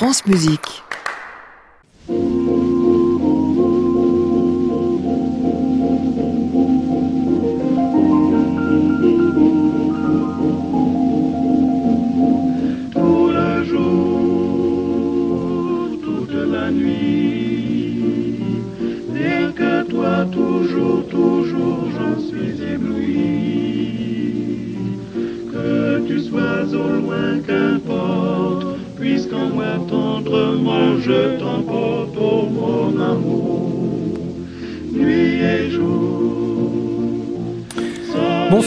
France Musique.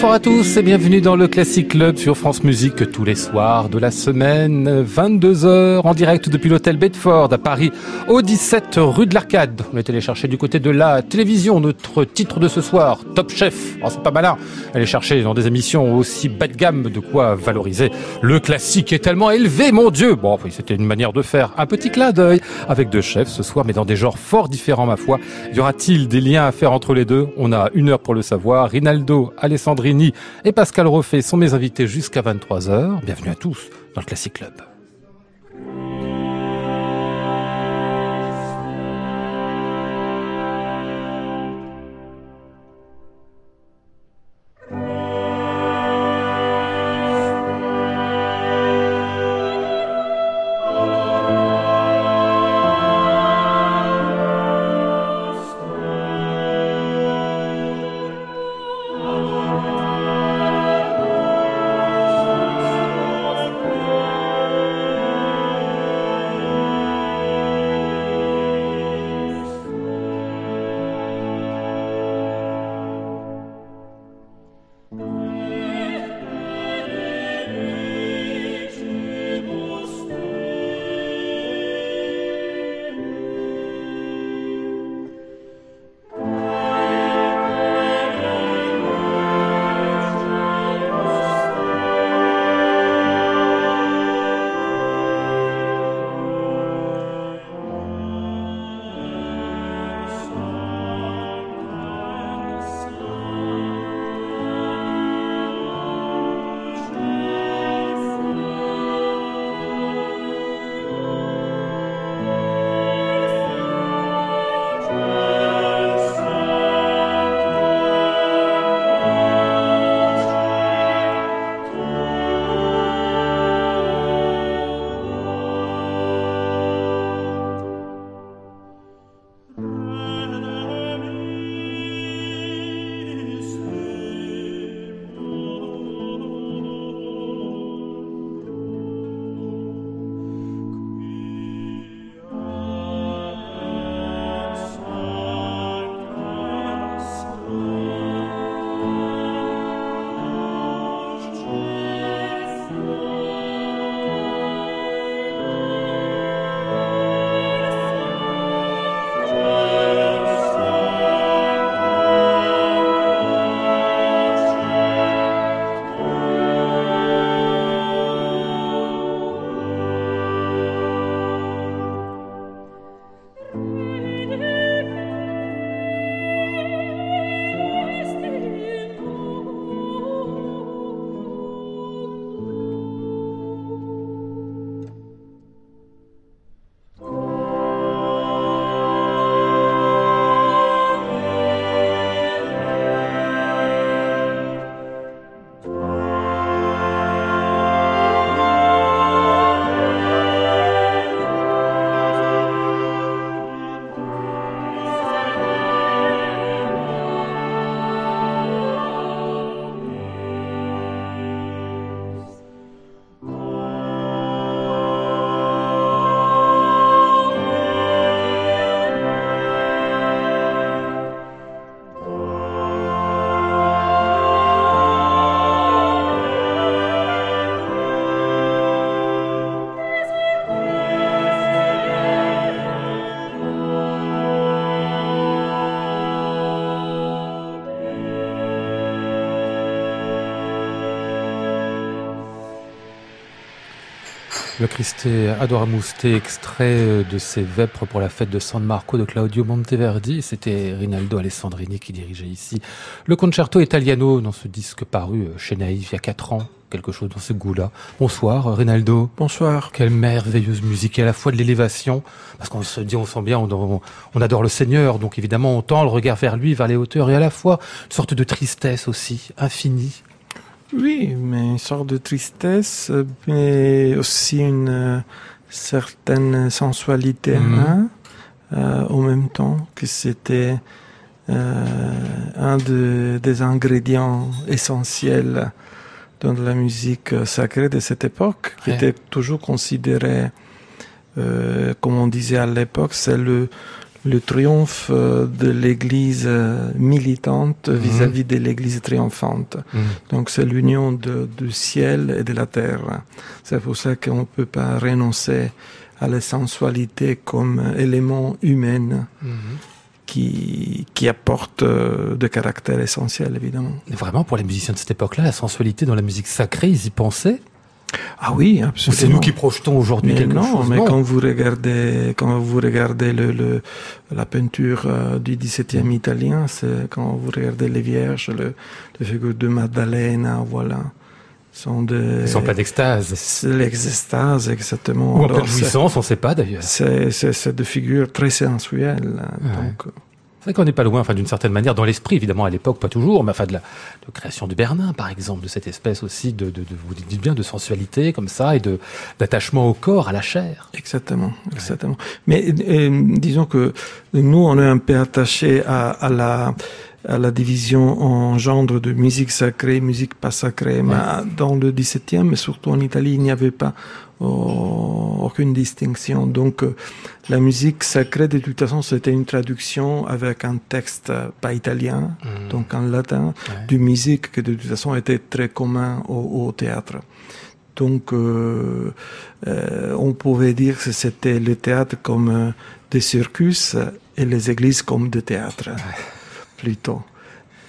Bonsoir à tous et bienvenue dans le Classic Club sur France Musique tous les soirs de la semaine, 22h en direct depuis l'hôtel Bedford à Paris, au 17 rue de l'Arcade. On est allé chercher du côté de la télévision notre titre de ce soir, Top Chef. Oh, c'est pas malin. Aller chercher dans des émissions aussi bas de gamme de quoi valoriser le classique est tellement élevé, mon Dieu. Bon, c'était une manière de faire un petit clin d'œil avec deux chefs ce soir, mais dans des genres fort différents, ma foi. Y aura-t-il des liens à faire entre les deux? On a une heure pour le savoir. Rinaldo, Et Pascal Roffet sont mes invités jusqu'à 23h. Bienvenue à tous dans le Classic Club. Le Christé Adoramuste, extrait de ses vêpres pour la fête de San Marco de Claudio Monteverdi. C'était Rinaldo Alessandrini qui dirigeait ici le concerto italiano dans ce disque paru chez Naïf il y a quatre ans. Quelque chose dans ce goût-là. Bonsoir, Rinaldo. Bonsoir. Quelle merveilleuse musique, à la fois de l'élévation, parce qu'on se dit, on sent bien, on, on, adore le Seigneur, donc évidemment on tend le regard vers lui, vers les hauteurs, et à la fois une sorte de tristesse aussi, infinie. Oui, mais une sorte de tristesse, mais aussi une euh, certaine sensualité Mhm. hein, euh, en même temps que c'était euh, un de- des ingrédients essentiels dans la musique sacrée de cette époque, qui était toujours considéré, euh, comme on disait à l'époque, c'est le, le triomphe euh, de l'Église euh, militante Mhm. vis-à-vis de l'Église triomphante. Donc c'est l'union du ciel et de la terre. C'est pour ça qu'on ne peut pas renoncer à la sensualité comme élément humain Mhm. qui, qui apporte euh, de caractère essentiel, évidemment. Et Vraiment, pour les musiciens de cette époque-là, la sensualité dans la musique sacrée, ils y pensaient? Ah oui, Ou absolument. c'est nous qui projetons aujourd'hui quelque non, chose mais Non. quand vous regardez, quand vous regardez le, le- la peinture euh, du XVIIe italien, c'est quand vous regardez les Vierges, le, les figures de Maddalena, voilà, sont des. Ils sont pas d'extase. C'est l'extase, exactement. Ou en pleine jouissance, on ne sait pas d'ailleurs. C'est c'est- des figures très sensuelles. Ouais. Donc, C'est vrai qu'on n'est pas loin, enfin d'une certaine manière, dans l'esprit, évidemment, à l'époque, pas toujours, mais enfin de la de création de Bernin, par exemple, de cette espèce aussi de, de, de vous dites bien, de sensualité comme ça et de d'attachement au corps, à la chair. Exactement, exactement. Mais euh, disons que nous, on est un peu attaché à, à la à la division en genre de musique sacrée, musique pas sacrée. Mais dans le 17e, et surtout en Italie, il n'y avait pas aucune distinction. Donc, euh, la musique sacrée, de toute façon, c'était une traduction avec un texte euh, pas italien, donc en latin, Ouais. du musique que de toute façon était très commun au, au théâtre. Donc, euh, euh, on pouvait dire que c'était le théâtre comme euh, des circus et les églises comme des théâtres, plutôt.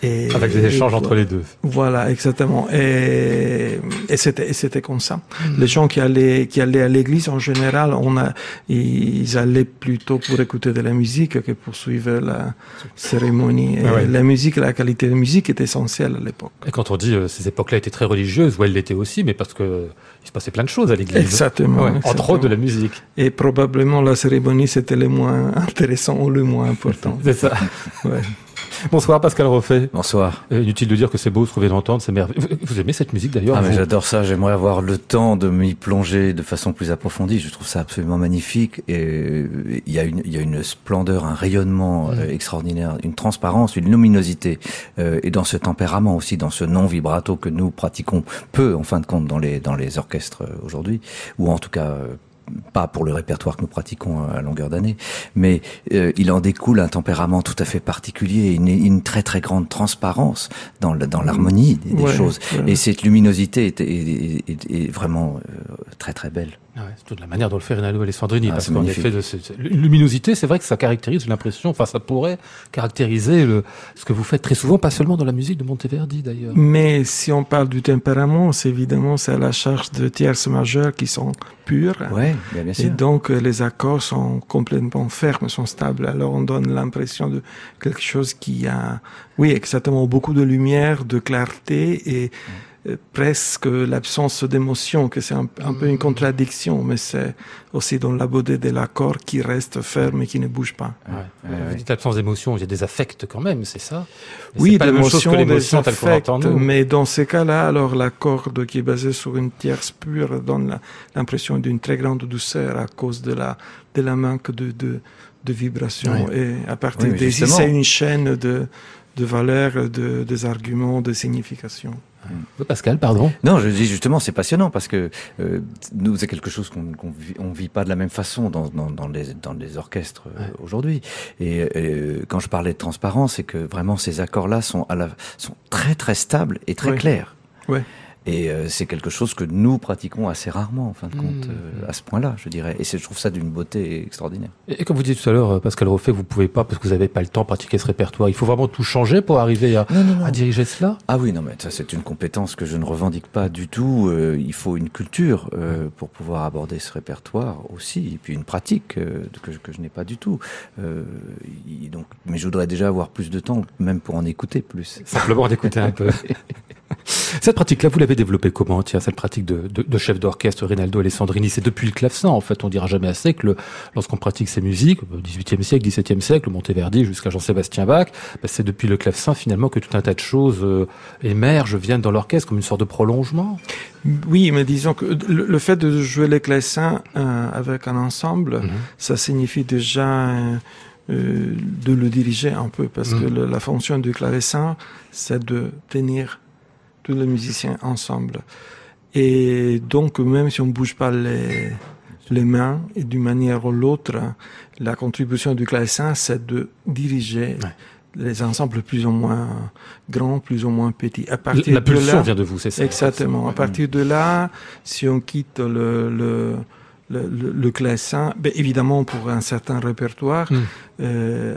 Et, Avec des échanges entre les deux. Voilà, exactement. Et, et c'était, et c'était comme ça. Mm. Les gens qui allaient, qui allaient à l'église, en général, on a, ils allaient plutôt pour écouter de la musique que pour suivre la cérémonie. Et Ah ouais. La musique, la qualité de musique est essentielle à l'époque. Et quand on dit euh, ces époques-là étaient très religieuses, ou elles l'étaient aussi, mais parce que il se passait plein de choses à l'église. Exactement. Ouais, Entre exactement. autres de la musique. Et probablement la cérémonie, c'était le moins intéressant ou le moins important. C'est ça. Ouais. Bonsoir Pascal Roffet. Bonsoir. Euh, Inutile de dire que c'est beau, se trouver d'entendre, c'est merveilleux. Vous- Vous aimez cette musique d'ailleurs Ah, mais vous j'adore ça. J'aimerais avoir le temps de m'y plonger de façon plus approfondie. Je trouve ça absolument magnifique. Et euh, il y a une, il y a une splendeur, un rayonnement euh, extraordinaire, une transparence, une luminosité. Et dans ce tempérament aussi, dans ce non vibrato que nous pratiquons peu, en fin de compte, dans les, dans les orchestres aujourd'hui. Ou en tout cas, pas pour le répertoire que nous pratiquons à longueur d'année, mais euh, il en découle un tempérament tout à fait particulier, une, une très très grande transparence dans le- dans l'harmonie des, Ouais, choses. ouais. Et cette luminosité est, est- est- est vraiment euh, très très belle. Ah ouais, c'est toute la manière dont le fait Rinaldo Alessandrini, Ah, parce qu'en effet, de luminosité, c'est vrai que ça caractérise, j'ai l'impression, enfin ça pourrait caractériser le, ce que vous faites très souvent, pas seulement dans la musique de Monteverdi d'ailleurs. Mais si on parle du tempérament, c'est évidemment c'est à la charge de tierces majeures qui sont pures. Ouais, bien, bien Et sûr. donc euh, les accords sont complètement fermes, sont stables. Alors on donne l'impression de quelque chose qui a, oui, exactement beaucoup de lumière, de clarté et presque l'absence d'émotion, que c'est un, un peu une contradiction, mais c'est aussi dans la beauté de l'accord qui reste ferme et qui ne bouge pas. Ouais. ouais, Vous ouais. dites l'absence d'émotion, il y a des affects quand même, c'est ça? Mais Oui, c'est pas la même chose l'émotion, que des l'émotion telle qu'on affects, l'entend nous. mais dans ces cas-là, alors la corde qui est basée sur une tierce pure donne l'impression d'une très grande douceur à cause de la, de la manque de, de, de vibration. Et à partir Oui, justement. c'est une chaîne de, de valeurs, de, des arguments, de significations. Oui, Pascal, pardon. Non, je dis justement, c'est passionnant parce que euh, nous, c'est quelque chose qu'on qu'on vit, on vit pas de la même façon dans, dans, dans, les, dans les orchestres euh, aujourd'hui. Et euh, quand je parlais de transparence, c'est que vraiment ces accords-là sont, à la, sont très très stables et très clairs. Ouais. Et euh, c'est quelque chose que nous pratiquons assez rarement, en fin de compte, Mmh. euh, à ce point-là, je dirais. Et c'est- je trouve ça d'une beauté extraordinaire. Et et comme vous disiez tout à l'heure, euh, Pascal Roffet, vous pouvez pas, parce que vous n'avez pas le temps, pratiquer ce répertoire. Il faut vraiment tout changer pour arriver à, à diriger cela? Ah oui, non, mais ça c'est une compétence que je ne revendique pas du tout. Euh, il faut une culture euh, pour pouvoir aborder ce répertoire aussi, et puis une pratique euh, que, je- que je n'ai pas du tout. Euh, donc, mais je voudrais déjà avoir plus de temps, même pour en écouter plus. Simplement d'écouter un peu. Cette pratique-là, vous l'avez développée comment Tiens, cette pratique de, de, de chef d'orchestre Rinaldo Alessandrini, c'est depuis le clavecin, en fait. On dira jamais assez que le- lorsqu'on pratique ces musiques, au XVIIIe siècle, XVIIe siècle, Monteverdi jusqu'à Jean-Sébastien Bach, ben, c'est depuis le clavecin finalement que tout un tas de choses euh, émergent, viennent dans l'orchestre comme une sorte de prolongement. Oui, mais disons que le, le fait de jouer les clavecins euh, avec un ensemble, Mhm. ça signifie déjà euh, euh, de le diriger un peu, parce que Mhm. le- la fonction du clavecin, c'est de tenir tous les musiciens ensemble. Et donc, même si on bouge pas les, les mains, et d'une manière ou l'autre, la contribution du clavecin, c'est de diriger Ouais. les ensembles plus ou moins grands, plus ou moins petits. À La, partir la de pulsion là, vient de vous, c'est ça Exactement. À partir de là, si on quitte le, le, le, le, le clavecin, ben évidemment pour un certain répertoire, Mm. euh,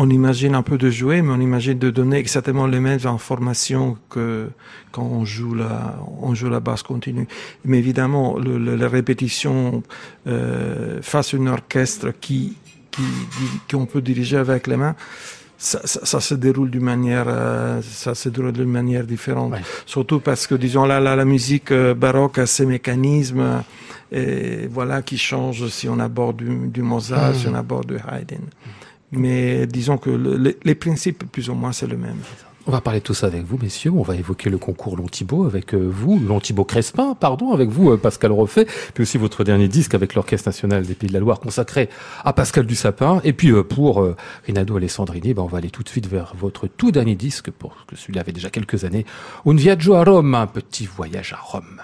on imagine un peu de jouer, mais on imagine de donner exactement les mêmes informations que quand on joue la, on joue la basse continue. Mais évidemment, le, le- la répétition euh, face à un orchestre qui, qui, qui- qu'on peut diriger avec les mains, ça, ça, ça se déroule d'une manière, euh, ça se déroule d'une manière différente. Ouais. Surtout parce que, disons, là, la, la musique euh, baroque a ses mécanismes, euh, et voilà, qui changent si on aborde du, du Mozart, Mm. si on aborde du Haydn. Mais disons que le- les, principes, plus ou moins, c'est le même. On va parler de tout ça avec vous, messieurs. On va évoquer le concours Lontibo avec euh, vous, Lontibo Crespin, pardon, avec vous, euh, Pascal Roffet, puis aussi votre dernier disque avec l'Orchestre National des Pays de la Loire consacré à Pascal Dussapin. Et puis euh, pour Rinaldo Alessandrini, ben, on va aller tout de suite vers votre tout dernier disque, pour que celui-là avait déjà quelques années, Un viaggio a Rome, un petit voyage à Rome.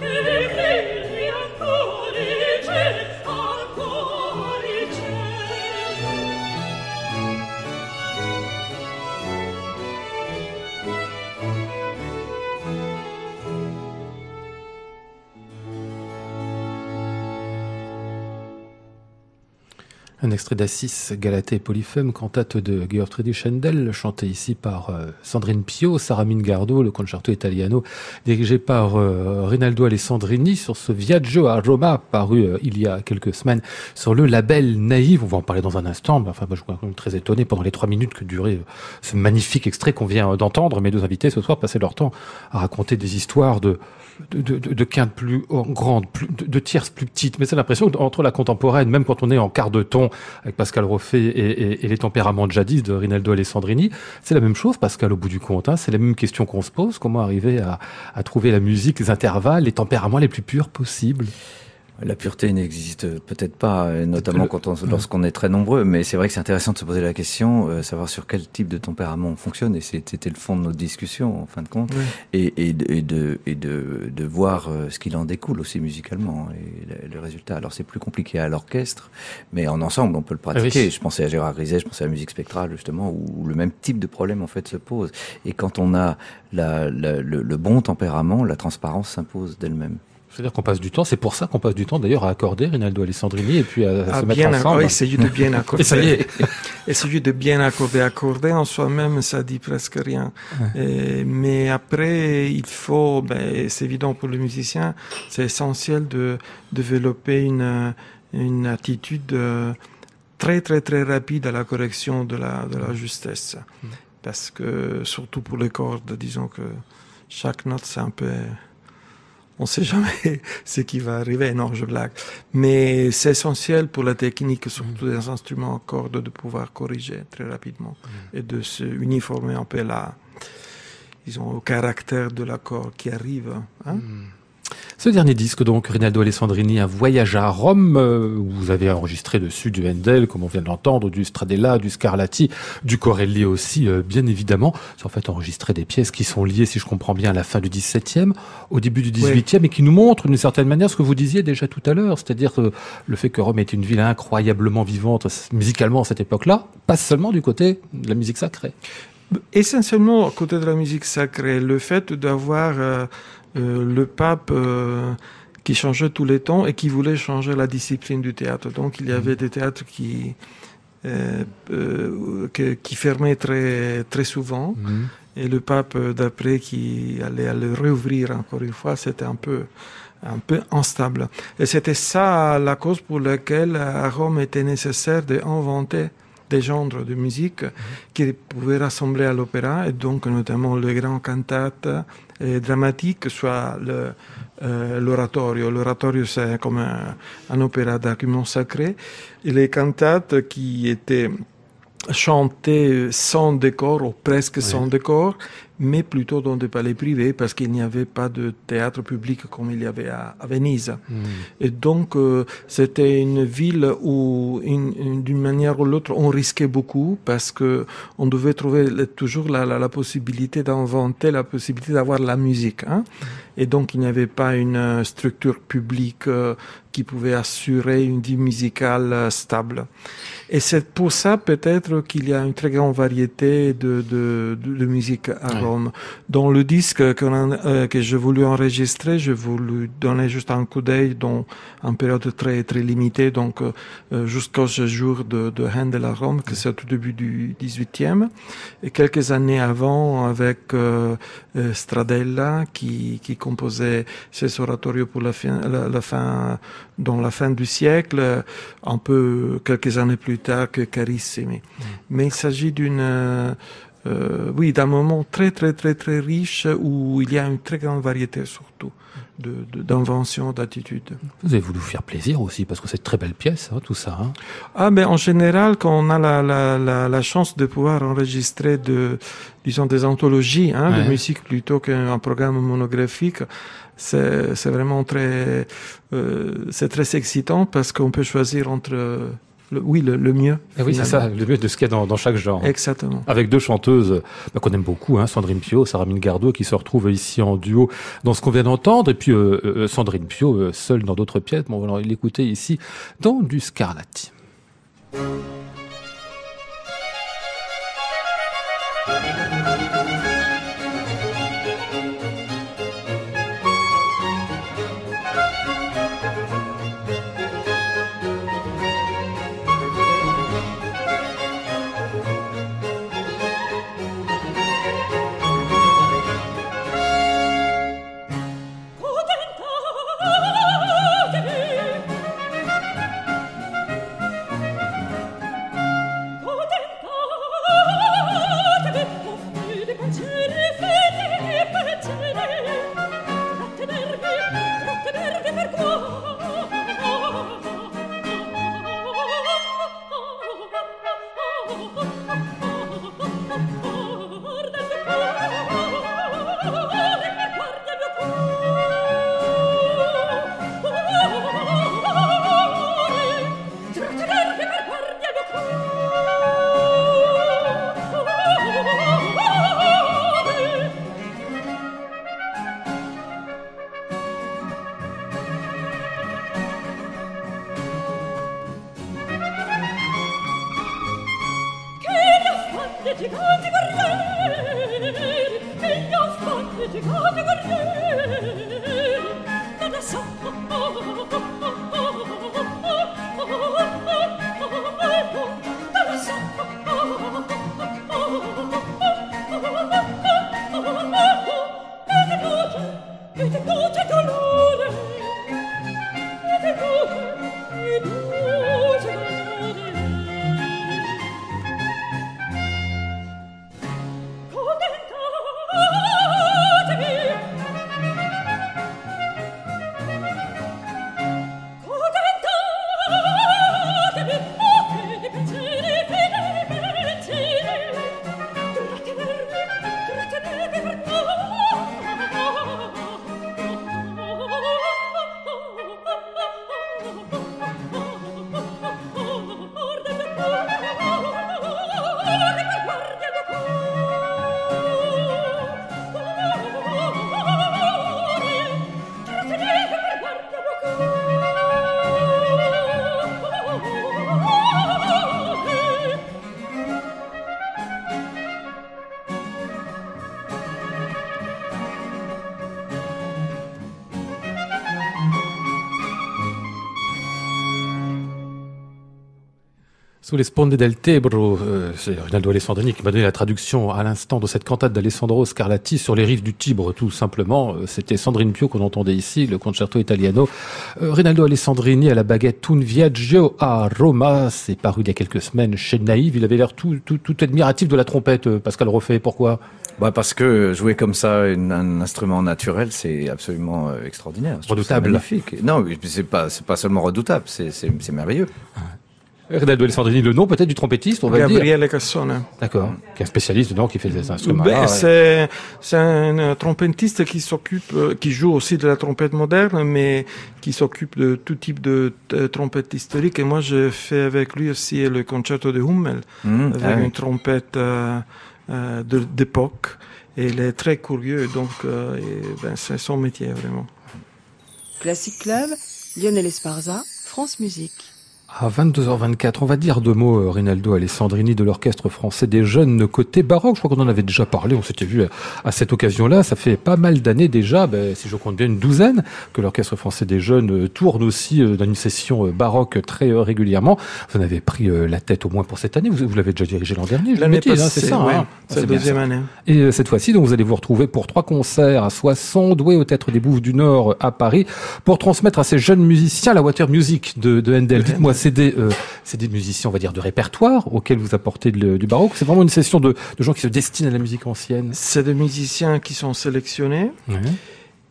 Yeah. extrait d'Assis, Galatée et Polyphème, cantate de Georg Schendel, chanté ici par euh, Sandrine Pio, Saramine Gardo, le concerto italiano, dirigé par euh, Rinaldo Alessandrini sur ce Viaggio a Roma, paru euh, il y a quelques semaines sur le label Naïve. On va en parler dans un instant, mais enfin, moi, je suis quand même très étonné pendant les trois minutes que durait ce magnifique extrait qu'on vient d'entendre. Mes deux invités ce soir passaient leur temps à raconter des histoires de de, quintes plus grandes, de, tierces plus petites. Mais c'est l'impression qu'entre la contemporaine, même quand on est en quart de ton avec Pascal Roffet et, et, et les tempéraments de jadis de Rinaldo Alessandrini, c'est la même chose, Pascal, au bout du compte. Hein, c'est la même question qu'on se pose. Comment arriver à, à trouver la musique, les intervalles, les tempéraments les plus purs possibles? La pureté n'existe peut-être pas, notamment quand on, lorsqu'on est très nombreux, mais c'est vrai que c'est intéressant de se poser la question, euh, savoir sur quel type de tempérament on fonctionne, et c'était le fond de notre discussion en fin de compte, oui. et, et, et, de, et de, de voir euh, ce qu'il en découle aussi musicalement et le, le résultat. Alors c'est plus compliqué à l'orchestre, mais en ensemble on peut le pratiquer. Oui. Je pensais à Gérard Rizet, je pensais à la musique spectrale justement, où le même type de problème en fait se pose. Et quand on a la, la, le, le bon tempérament, la transparence s'impose d'elle-même. C'est-à-dire qu'on passe du temps, c'est pour ça qu'on passe du temps d'ailleurs à accorder Rinaldo Alessandrini et puis à, à se mettre ensemble. essayer de bien accorder. et ça y est. essayer de bien accorder. Accorder en soi-même, ça dit presque rien. Ouais. Et, mais après, il faut, ben, c'est évident pour le musicien, c'est essentiel de développer une, une attitude euh, très très très rapide à la correction de la, de la justesse. Parce que, surtout pour les cordes, disons que chaque note, c'est un peu on ne sait jamais ce qui va arriver. Non, je blague. Mais c'est essentiel pour la technique, surtout mmh. des instruments à cordes, de pouvoir corriger très rapidement mmh. et de se uniformer un peu là, disons, au caractère de l'accord qui arrive. Hein mmh. Ce dernier disque, donc, Rinaldo Alessandrini, Un voyage à Rome, euh, vous avez enregistré dessus du Handel, comme on vient de l'entendre, du Stradella, du Scarlatti, du Corelli aussi, euh, bien évidemment. C'est en fait enregistré des pièces qui sont liées, si je comprends bien, à la fin du 17e, au début du 18e, oui. et qui nous montrent, d'une certaine manière, ce que vous disiez déjà tout à l'heure, c'est-à-dire le fait que Rome est une ville incroyablement vivante musicalement à cette époque-là, pas seulement du côté de la musique sacrée. Essentiellement, à côté de la musique sacrée, le fait d'avoir... Euh, le pape euh, qui changeait tous les temps et qui voulait changer la discipline du théâtre. Donc il y avait des théâtres qui, euh, que, qui fermaient très, très souvent. Mmh. Et le pape d'après qui allait le réouvrir encore une fois, c'était un peu un peu instable. Et c'était ça la cause pour laquelle à Rome était nécessaire d'inventer des genres de musique mmh. qui pouvaient rassembler à l'opéra, et donc notamment les grands cantates euh, dramatique, soit l'oratorio. Euh, l'oratorio, c'est comme un, un opéra d'argument sacré. Et les cantates qui étaient chantées sans décor, ou presque sans décor, mais plutôt dans des palais privés parce qu'il n'y avait pas de théâtre public comme il y avait à, à Venise. Mmh. Et donc, euh, c'était une ville où, d'une manière ou l'autre, on risquait beaucoup parce que on devait trouver toujours la, la, la possibilité d'inventer, la possibilité d'avoir la musique. Hein. Mmh. Et donc, il n'y avait pas une structure publique euh, qui pouvait assurer une vie musicale euh, stable. Et c'est pour ça peut-être qu'il y a une très grande variété de, de, de, musique à ouais. Rome. Dans le disque que, euh, que j'ai voulu enregistrer, j'ai voulu donner juste un coup d'œil dans une période très très limitée, donc euh, jusqu'au jour de, de Handel à Rome, que c'est au tout début du 18e, et quelques années avant avec euh, Stradella qui, qui composait ses oratorios pour la fin, la, la fin dans la fin du siècle, un peu quelques années plus tard que Carissimi. Mm. Mais il s'agit d'une euh, euh, oui, d'un moment très très très très riche où il y a une très grande variété surtout d'inventions, d'attitudes. Vous avez voulu faire plaisir aussi parce que c'est une très belle pièce, hein, tout ça. Hein. Ah, mais en général, quand on a la, la, la, la chance de pouvoir enregistrer de, disons, des anthologies hein, ouais. de musique plutôt qu'un programme monographique, c'est vraiment très, euh, c'est très excitant parce qu'on peut choisir entre le, oui, le, le mieux. Et oui, c'est ça, le mieux de ce qu'il y a dans, dans, chaque genre. Exactement. Avec deux chanteuses bah, qu'on aime beaucoup, hein, Sandrine Pio, Saramine Gardot, qui se retrouvent ici en duo dans ce qu'on vient d'entendre, et puis euh, euh, Sandrine Pio, euh, seule dans d'autres pièces. Bon, on va l'écouter ici dans du Scarlatti. Sous les sponde del Tebro, euh, c'est Rinaldo Alessandrini qui m'a donné la traduction à l'instant de cette cantate d'Alessandro Scarlatti sur les rives du Tibre, tout simplement. Euh, c'était Sandrine Pio qu'on entendait ici, le concerto italiano. Euh, Rinaldo Alessandrini à la baguette Un Viaggio a Roma, c'est paru il y a quelques semaines chez Naïve. Il avait l'air tout, tout, tout admiratif de la trompette, euh, Pascal Refait. Pourquoi? Bah parce que jouer comme ça une, un instrument naturel, c'est absolument euh, extraordinaire. Redoutable. magnifique. Non, c'est pas c'est pas seulement redoutable, c'est c'est c'est merveilleux. Rinaldo Alessandrini, le nom peut-être du trompettiste, on va le dire. Gabriele Cassone. D'accord. Qui est un spécialiste dedans, qui fait des instruments. Ben, c'est c'est un euh, trompettiste qui s'occupe, euh, qui joue aussi de la trompette moderne, mais qui s'occupe de tout type de euh, trompette historique. Et moi, je fais avec lui aussi le concerto de Hummel, Mmh, avec ah oui. une trompette euh, euh, de- d'époque. Et il est très curieux, donc euh, et, ben, c'est son métier vraiment. Classic Club, Lionel Esparza, France Musique. À 22h24, on va dire deux mots, euh, Rinaldo Alessandrini, de l'Orchestre français des jeunes côté baroque. Je crois qu'on en avait déjà parlé, on s'était vu à, à cette occasion-là. Ça fait pas mal d'années déjà, ben, si je compte bien une douzaine, que l'Orchestre français des jeunes euh, tourne aussi euh, dans une session euh, baroque très euh, régulièrement. Vous en avez pris euh, la tête au moins pour cette année. Vous, vous l'avez déjà dirigé l'an dernier, L'année hein, passée, c'est ça. ouais, hein c'est la deuxième année. Et euh, cette fois-ci, donc, vous allez vous retrouver pour trois concerts à Soissons, Douai au Théâtre des Bouffes du Nord euh, à Paris, pour transmettre à ces jeunes musiciens la Water Music de, de Handel. De Dites-moi, c'est des, euh, c'est des musiciens, on va dire, de répertoire auxquels vous apportez du baroque. C'est vraiment une session de, de gens qui se destinent à la musique ancienne. C'est des musiciens qui sont sélectionnés.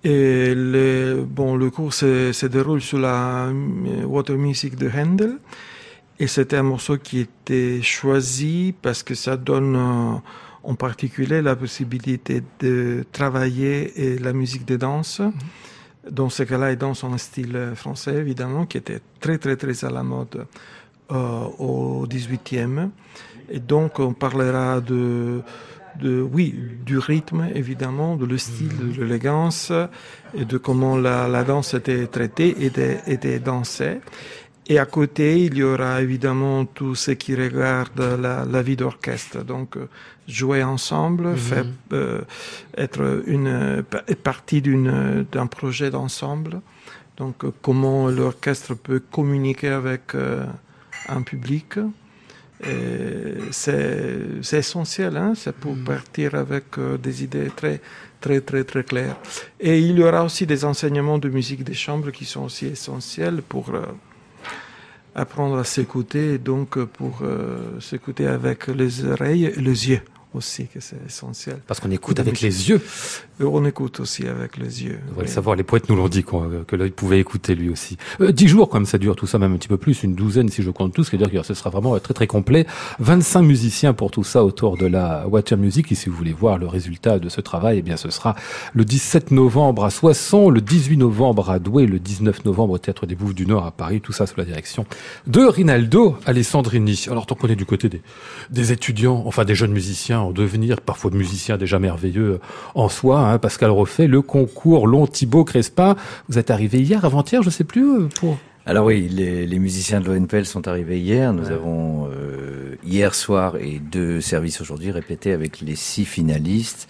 Et le, bon, le cours se, se déroule sur la euh, Water Music de Handel. Et c'était un morceau qui était choisi parce que ça donne euh, en particulier la possibilité de travailler et la musique de danse. Dans ce cas-là, il danse en style français, évidemment, qui était très, très, très à la mode euh, au 18e. Et donc, on parlera de, de, oui, du rythme, évidemment, de le style, de l'élégance, et de comment la, la danse était traitée et était, était dansée. Et à côté, il y aura évidemment tout ce qui regarde la, la vie d'orchestre. Donc, euh, jouer ensemble, faire, euh, être une pa- partie d'une, d'un projet d'ensemble. Donc, euh, comment l'orchestre peut communiquer avec euh, un public. Et C'est, c'est essentiel, hein, c'est pour partir avec euh, des idées très, très, très, très claires. Et il y aura aussi des enseignements de musique des chambres qui sont aussi essentiels pour euh, apprendre à s'écouter, donc euh, pour euh, s'écouter avec les oreilles et les yeux aussi, que c'est essentiel. Parce qu'on écoute avec les yeux. Et on écoute aussi avec les yeux. On va le savoir, les poètes nous l'ont dit, que l'œil pouvait écouter lui aussi. Euh, Dix jours, comme ça dure tout ça, même un petit peu plus, une douzaine si je compte tout, c'est-à-dire que ce sera vraiment très très complet. 25 musiciens pour tout ça autour de la Water Music. Et si vous voulez voir le résultat de ce travail, eh bien ce sera le 17 novembre à Soissons, le 18 novembre à Douai, le 19 novembre au Théâtre des Bouffes du Nord à Paris, tout ça sous la direction de Rinaldo Alessandrini. Alors tant qu'on est du côté des, des étudiants, enfin des jeunes musiciens en devenir, parfois de musiciens déjà merveilleux en soi, hein, Pascal refait le concours Long Thibaut Crespin. Vous êtes arrivé hier, avant-hier, je sais plus, euh, pour Alors oui, les, les musiciens de l'ONPL sont arrivés hier. Nous avons euh, hier soir et deux services aujourd'hui répétés avec les six finalistes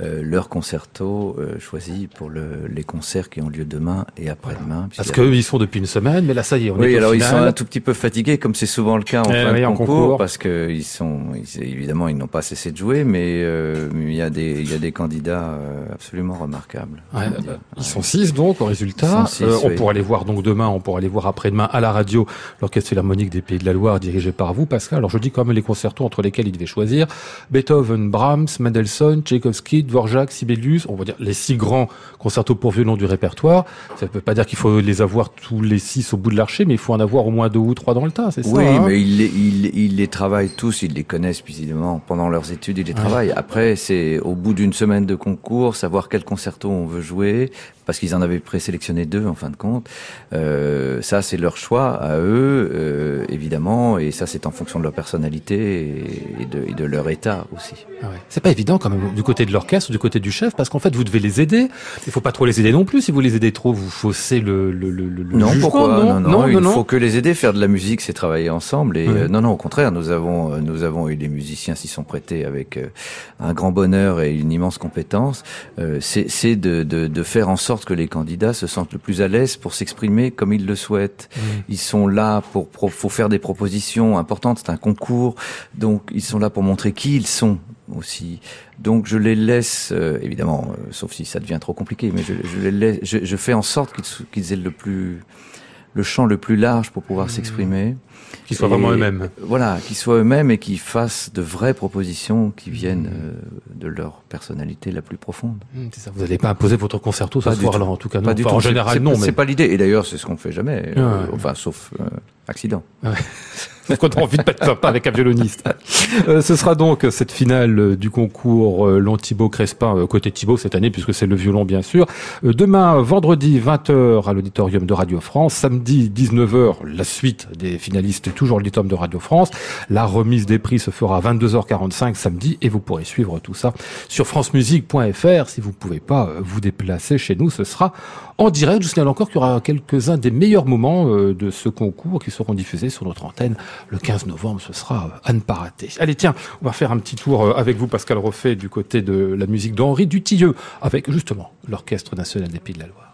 euh, leur concerto euh, choisi pour le, les concerts qui ont lieu demain et après-demain. Parce qu'eux, ils sont depuis une semaine, mais là, ça y est, on oui, est au alors ils final. sont un tout petit peu fatigués, comme c'est souvent le cas en Eh fin oui, de concours, concours. parce que ils sont, ils- évidemment, ils n'ont pas cessé de jouer, mais euh, il y a des, il y a des candidats absolument remarquables. Ouais, bah, ils sont six donc au résultat. Ils six, on oui. pourra les voir donc demain, on pourra les voir après-demain à la radio, l'orchestre philharmonique des Pays de la Loire dirigé par vous, Pascal. Alors je dis quand même les concertos entre lesquels il devait choisir Beethoven, Brahms, Mendelssohn, Tchaïkovski, Dvorak, Sibelius. On va dire les six grands concertos pour violon du répertoire. Ça ne veut pas dire qu'il faut les avoir tous les six au bout de l'archer, mais il faut en avoir au moins deux ou trois dans le tas, c'est ça Oui, hein mais ils les, ils, ils les travaillent tous, ils les connaissent évidemment pendant leurs études, ils les travaillent. Après, c'est au bout d'une semaine de concours, savoir quel concerto on veut jouer, parce qu'ils en avaient présélectionné deux en fin de compte. Euh, ça, c'est leur choix à eux, euh, évidemment, et ça, c'est en fonction de leur personnalité et, de, et de leur état aussi. Ah ouais. C'est pas évident quand même du côté de l'orchestre, du côté du chef, parce qu'en fait vous devez les aider. Il faut pas trop les aider non plus. Si vous les aidez trop, vous faussez le, le, le, le Non, jugement, pourquoi non, non, il non, ne non. faut que les aider. Faire de la musique, c'est travailler ensemble. Et euh, non, non, au contraire, nous avons, euh, nous avons eu des musiciens s'y sont prêtés avec euh, un grand bonheur et une immense compétence. Euh, c'est de, de, de faire en sorte que les candidats se sentent le plus à l'aise pour s'exprimer comme ils le souhaitent. Ils sont là pour, faire des propositions importantes. C'est un concours, donc ils sont là pour montrer qui ils sont aussi. Donc je les laisse, euh, évidemment, euh, sauf si ça devient trop compliqué, mais je, je les laisse, je, je fais en sorte qu'ils aient le plus, le champ le plus large pour pouvoir s'exprimer. Qu'ils soient Et, vraiment eux-mêmes. Voilà, qu'ils soient eux-mêmes et qu'ils fassent de vraies propositions qui viennent euh, de leur personnalité la plus profonde. C'est ça. Vous n'allez pas imposer votre concerto ce soir-là, en tout cas. Non. Pas du Enfin, tout. En général, non. C'est Mais pas l'idée. Et d'ailleurs, c'est ce qu'on fait jamais. euh, Ouais. Enfin, sauf euh, accident. Qu'on a envie de pas être sympa avec un violoniste. Euh, ce sera donc cette finale euh, du concours euh, Thibaut Crespin euh, côté Thibaut cette année puisque c'est le violon bien sûr. Euh, demain vendredi 20h à l'auditorium de Radio France, samedi 19h la suite des finalistes toujours l'auditorium de Radio France. La remise des prix se fera à 22h45 samedi et vous pourrez suivre tout ça sur francemusique.fr si vous pouvez pas vous déplacer chez nous, ce sera en direct. Je vous signale encore qu'il y aura quelques-uns des meilleurs moments de ce concours qui seront diffusés sur notre antenne le 15 novembre. Ce sera euh, à ne pas rater. Allez, tiens, on va faire un petit tour euh, avec vous, Pascal Refait, du côté de la musique d'Henri Dutilleux, avec justement l'Orchestre national des Pays de la Loire.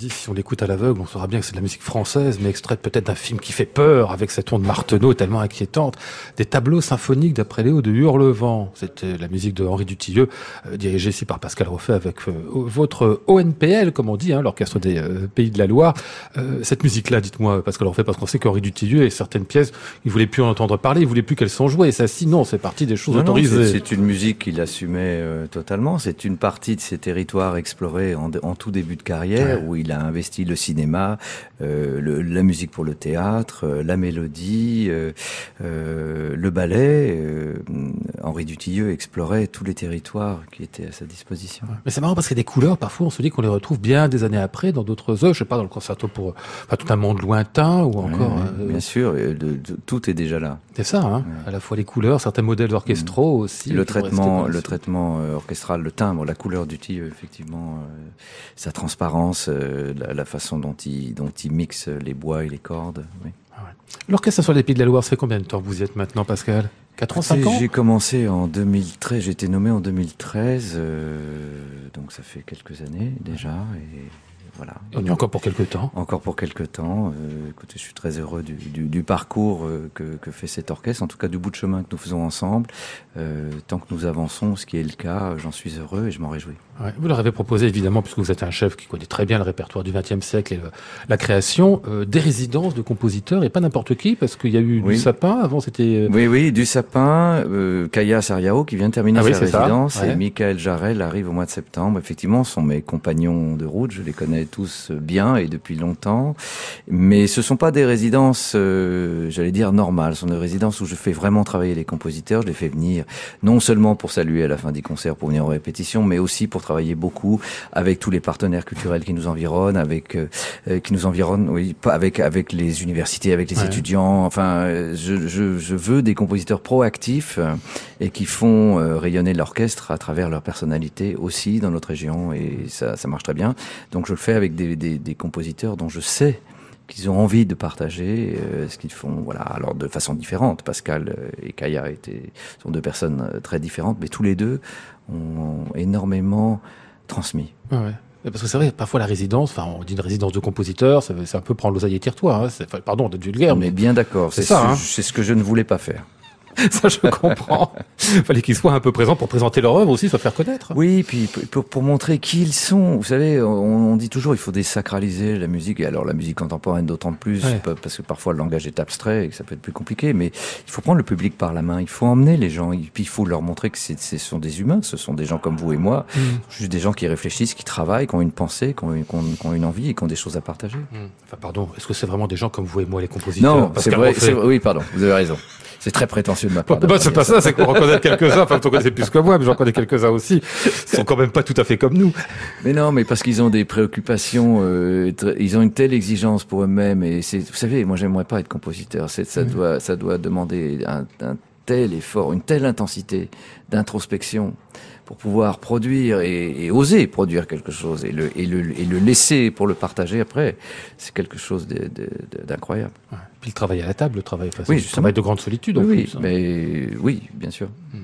Dit, si on l'écoute à l'aveugle, on saura bien que c'est de la musique française, mais extraite peut-être d'un film qui fait peur, avec cette onde marteneau tellement inquiétante. Des tableaux symphoniques d'après Léo de Hurlevent. C'était la musique de Henri Dutilleux, euh, dirigée ici par Pascal Roffet avec euh, votre ONPL, comme on dit, hein, l'Orchestre des euh, Pays de la Loire. cette musique-là, dites-moi, Pascal Roffet, parce qu'on sait qu'Henri Dutilleux et certaines pièces, il voulait plus en entendre parler, il voulait plus qu'elles sont jouées. Et ça, sinon, c'est partie des choses autorisées. C'est une musique qu'il assumait totalement. C'est une partie de ses territoires explorés en, en tout début de carrière, où il a investi le cinéma, euh, le, la musique pour le théâtre, euh, la mélodie, euh, le ballet. Henri Dutilleux explorait tous les territoires qui étaient à sa disposition. Mais c'est marrant parce qu'il y a des couleurs, parfois on se dit qu'on les retrouve bien des années après dans d'autres œuvres, je sais pas, dans le concerto pour enfin, tout un monde lointain ou encore... bien sûr, tout est déjà là. C'est ça, hein à la fois les couleurs, certains modèles orchestraux mm. aussi. Le traitement, le traitement orchestral, le timbre, la couleur Dutilleux, effectivement, sa transparence, la, la, façon dont il, dont il mixe les bois et les cordes. Oui. Ah L'orchestre sur les Pays de la Loire, ça fait combien de temps que vous y êtes maintenant, Pascal? 4 ans, 5 ans? J'ai commencé en 2013, j'ai été nommé en 2013, euh, donc ça fait quelques années déjà. Et voilà. On y encore pour quelques temps. Encore pour quelques temps. Euh, écoutez, je suis très heureux du, du, du parcours euh, que, que, fait cet orchestre, en tout cas du bout de chemin que nous faisons ensemble. Euh, tant que nous avançons, ce qui est le cas, j'en suis heureux et je m'en réjouis. Ouais, vous leur avez proposé, évidemment, puisque vous êtes un chef qui connaît très bien le répertoire du XXe siècle et le, la création, euh, des résidences de compositeurs, et pas n'importe qui, parce qu'il y a eu oui. du sapin, avant c'était... Oui, oui, du sapin, Kaya Sariao, qui vient de terminer ah, sa résidence, ouais. et Michael Jarel arrive au mois de septembre. Effectivement, sont mes compagnons de route, je les connais tous bien et depuis longtemps, mais ce sont pas des résidences, euh, j'allais dire, normales, ce sont des résidences où je fais vraiment travailler les compositeurs, je les fais venir, non seulement pour saluer à la fin des concerts, pour venir aux répétitions, mais aussi pour travailler beaucoup avec tous les partenaires culturels qui nous environnent, avec euh, euh qui nous environnent, oui, pas avec avec les universités, avec les ouais. étudiants. Enfin, je, je, je, veux des compositeurs proactifs euh, et qui font euh, rayonner l'orchestre à travers leur personnalité aussi dans notre région et ça, ça marche très bien. Donc je le fais avec des, des, des compositeurs dont je sais qu'ils ont envie de partager euh, ce qu'ils font, voilà, alors de façon différente. Pascal et Kaya étaient, sont deux personnes très différentes, mais tous les deux ont énormément transmis. Ouais. Parce que c'est vrai, parfois la résidence, enfin on dit une résidence de compositeur, c'est un peu prendre l'oseille et tire-toi, hein, pardon d'être vulgaire. On mais est bien d'accord, c'est ça. C'est hein. ce que je ne voulais pas faire. ça je comprends. Fallait qu'ils soient un peu présents pour présenter leur œuvre aussi, se faire connaître. Oui, puis pour, pour montrer qui ils sont. Vous savez, on, on, dit toujours il faut désacraliser la musique. Et alors la musique contemporaine d'autant plus ouais. parce que parfois le langage est abstrait et que ça peut être plus compliqué. Mais il faut prendre le public par la main. Il faut emmener les gens. Et puis il faut leur montrer que ce sont des humains. Ce sont des gens comme vous et moi, mmh. juste des gens qui réfléchissent, qui travaillent, qui ont une pensée, qui ont, qui ont, qui ont une envie et qui ont des choses à partager. Mmh. Enfin, pardon. Est-ce que c'est vraiment des gens comme vous et moi les compositeurs? Non, c'est vrai, fait... Oui, pardon. Vous avez raison. C'est très prétentieux ma part. Bah, c'est pas ça, c'est qu'on reconnaît quelques-uns, enfin, on connaissez plus que moi, mais j'en connais quelques-uns aussi. Ils sont quand même pas tout à fait comme nous. Mais non, mais parce qu'ils ont des préoccupations, euh, ils ont une telle exigence pour eux-mêmes, et c'est, vous savez, moi, j'aimerais pas être compositeur. C'est, ça doit, ça doit demander un, un tel effort, une telle intensité d'introspection pour pouvoir produire et, et, oser produire quelque chose et le, et, le, et le laisser pour le partager après, c'est quelque chose d'incroyable. Puis le travail à la table, le travail, enfin, oui, le travail de grande solitude. Oui, en oui plus, hein. mais oui, bien sûr. Mmh.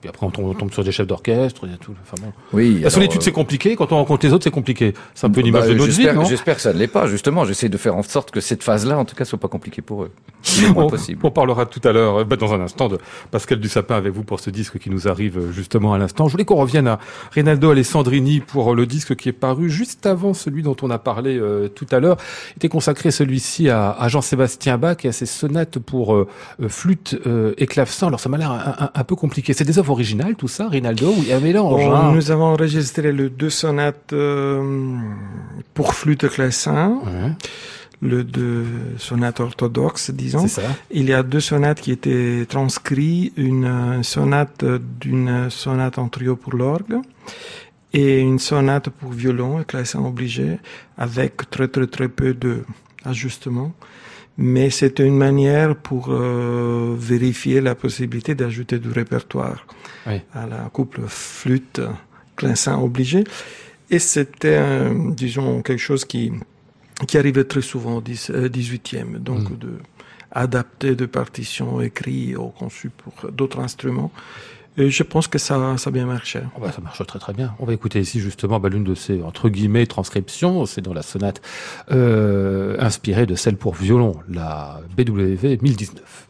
Puis après, on tombe, sur des chefs d'orchestre, il y a tout. Enfin bon. Oui. La alors, solitude, c'est compliqué. Quand on rencontre les autres, c'est compliqué. C'est un peu une image bah, de notre vie, non? J'espère que ça ne l'est pas. Justement, j'essaie de faire en sorte que cette phase-là, en tout cas, soit pas compliquée pour eux. on, possible. on parlera tout à l'heure, bah, dans un instant, de Pascal Dussapin avec vous pour ce disque qui nous arrive justement à l'instant. Je voulais qu'on revienne à Rinaldo Alessandrini pour le disque qui est paru juste avant celui dont on a parlé euh, tout à l'heure. Il était consacré celui-ci à, à Jean-Sébastien Bach et à ses sonates pour euh, flûte euh, et clavecin. Alors ça m'a l'air un, un, un peu compliqué. C'est des œuvres originales, tout ça Rinaldo, où il y a un mélange. Bon, hein. Nous avons enregistré le deux sonates euh, pour flûte clavecin. Ouais. Le deux sonates orthodoxes, disons. Il y a deux sonates qui étaient transcrites, une sonate d'une sonate en trio pour l'orgue et une sonate pour violon et clavecin obligé avec très très très peu de ajustements mais c'était une manière pour euh, vérifier la possibilité d'ajouter du répertoire oui. à la couple flûte clavecin obligé et c'était disons quelque chose qui qui arrivait très souvent au 18e donc mm. de adapter de partitions écrites ou conçues pour d'autres instruments et je pense que ça, ça a bien marché. Oh bah, ça marche très très bien. On va écouter ici justement bah, l'une de ces entre guillemets transcriptions. C'est dans la sonate euh, inspirée de celle pour violon, la BWV 1019.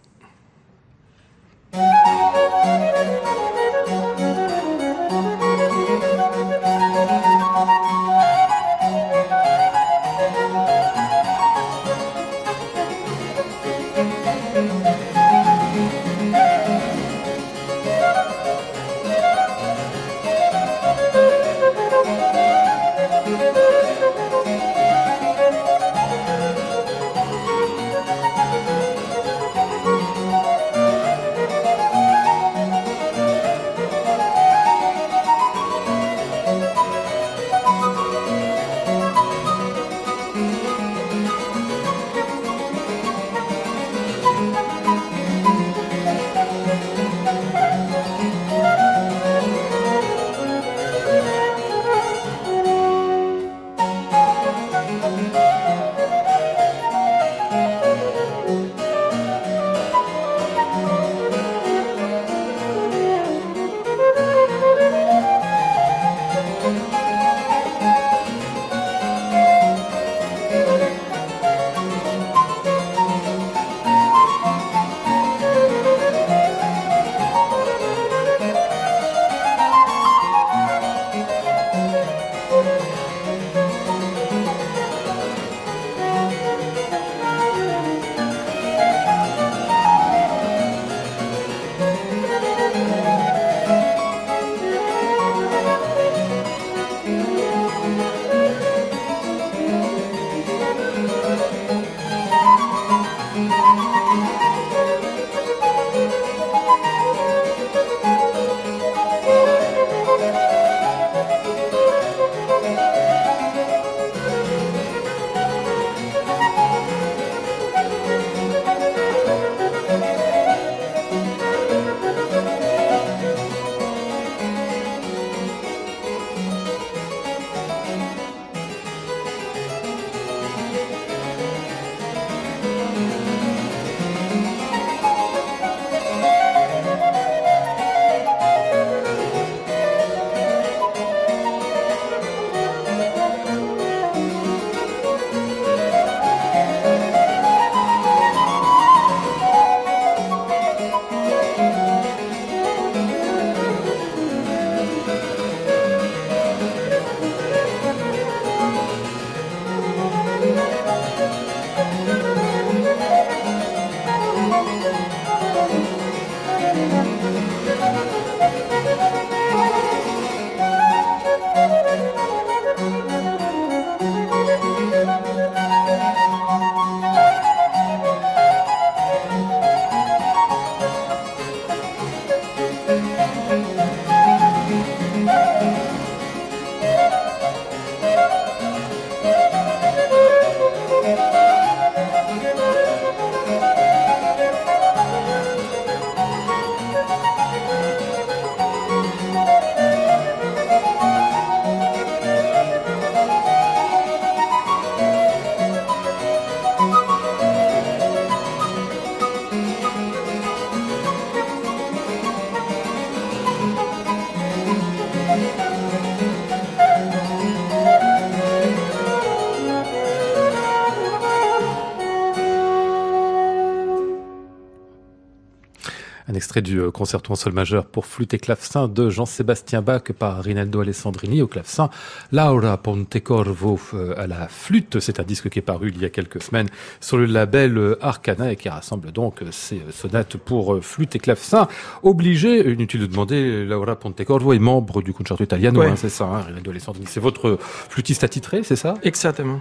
Extrait du euh, concerto en sol majeur pour flûte et clavecin de Jean-Sébastien Bach par Rinaldo Alessandrini au clavecin, Laura Pontecorvo euh, à la flûte. C'est un disque qui est paru il y a quelques semaines sur le label euh, Arcana et qui rassemble donc ces sonates pour flûte et clavecin. Obligé, inutile de demander, Laura Pontecorvo est membre du concerto italiano, hein, c'est ça, hein, Rinaldo Alessandrini. C'est votre flûtiste attitré, c'est ça? Exactement.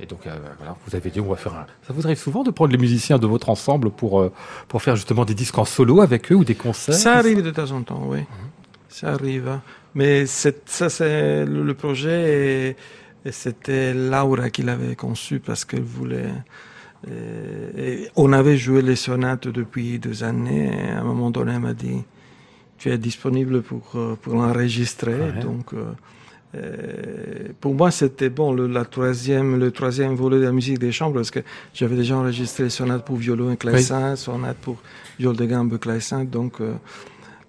Et donc voilà, vous avez dit on va faire un... Ça vous arrive souvent de prendre les musiciens de votre ensemble pour pour faire justement des disques en solo avec eux ou des concerts Ça arrive de temps en temps, oui. Ça arrive. Mais ça, c'est le, projet et, c'était Laura qui l'avait conçu parce qu'elle voulait. Et, on avait joué les sonates depuis deux années et à un moment donné, elle m'a dit Tu es disponible pour, pour l'enregistrer. Donc. Euh, pour moi, c'était bon le, la troisième, le troisième volet de la musique des chambres parce que j'avais déjà enregistré sonate pour violon et clavecin, sonate pour viol de gambe clavecin. Donc, euh,